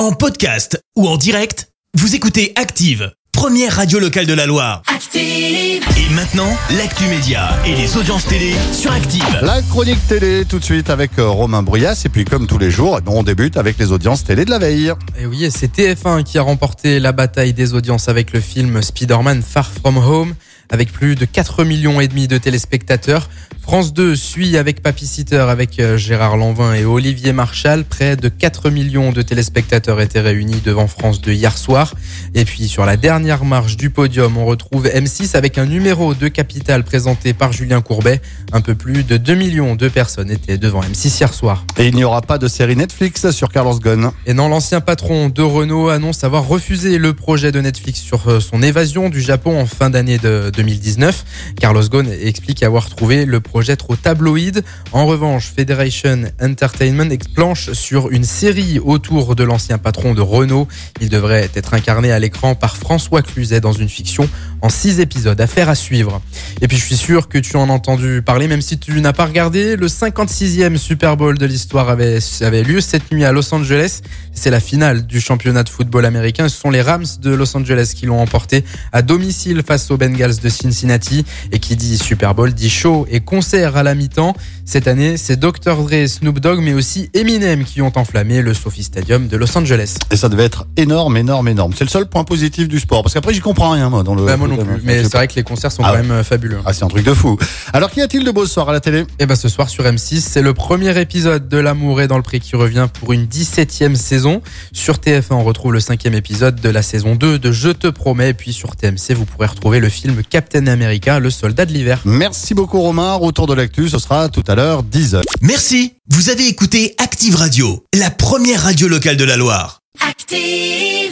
En podcast ou en direct, vous écoutez Active, première radio locale de la Loire. Active. Et maintenant, l'actu média et les audiences télé sur Active. La chronique télé tout de suite avec euh, Romain Bruyas et puis comme tous les jours, eh ben, on débute avec les audiences télé de la veille. Et oui, et c'est TF1 qui a remporté la bataille des audiences avec le film Spider-Man Far From Home, avec plus de 4 millions et demi de téléspectateurs. France 2 suit avec Papy Sitter avec euh, Gérard Lanvin et Olivier Marchal. Près de 4 millions de téléspectateurs étaient réunis devant France 2 hier soir. Et puis sur la dernière marche du podium, on retrouve M6 avec un numéro de Capital présenté par Julien Courbet. Un peu plus de 2 millions de personnes étaient devant M6 hier soir. Et il n'y aura pas de série Netflix sur Carlos Ghosn. Et non, l'ancien patron de Renault annonce avoir refusé le projet de Netflix sur euh, son évasion du Japon en fin d'année de 2019. Carlos Ghosn explique avoir trouvé le projet trop tabloïd. En revanche, Federation Entertainment planche sur une série autour de l'ancien patron de Renault. Il devrait être incarné à l'écran par François Cluzet dans une fiction en six épisodes. Affaire à suivre. Et puis je suis sûr que tu en as entendu parler, même si tu n'as pas regardé. Le 56e Super Bowl de l'histoire avait, avait lieu cette nuit à Los Angeles. C'est la finale du championnat de football américain. Ce sont les Rams de Los Angeles qui l'ont emporté à domicile face aux Bengals de Cincinnati. Et qui dit Super Bowl dit show et concert à la mi-temps. Cette année, c'est Dr. Dre, Snoop Dogg, mais aussi Eminem qui ont enflammé le Sophie Stadium de Los Angeles. Et ça devait être énorme, énorme, énorme. C'est le seul point positif du sport. Parce qu'après, j'y comprends rien, moi, dans le. Bah, moi non plus. Mais c'est vrai que les concerts sont Ah quand même euh, fabuleux. Ah, c'est un truc de fou. Alors, qu'y a-t-il de beau ce soir à la télé? Et ben ce soir sur M6, c'est le premier épisode de L'amour est dans le pré qui revient pour une 17e saison. Sur TF1, on retrouve le cinquième épisode de la saison 2 de Je te promets. Et puis sur TMC, vous pourrez retrouver le film Captain America, le soldat de l'hiver. Merci beaucoup, Romain. Retour de l'actu, ce sera tout à l'heure, 10h. Merci, vous avez écouté Active Radio, la première radio locale de la Loire. Active.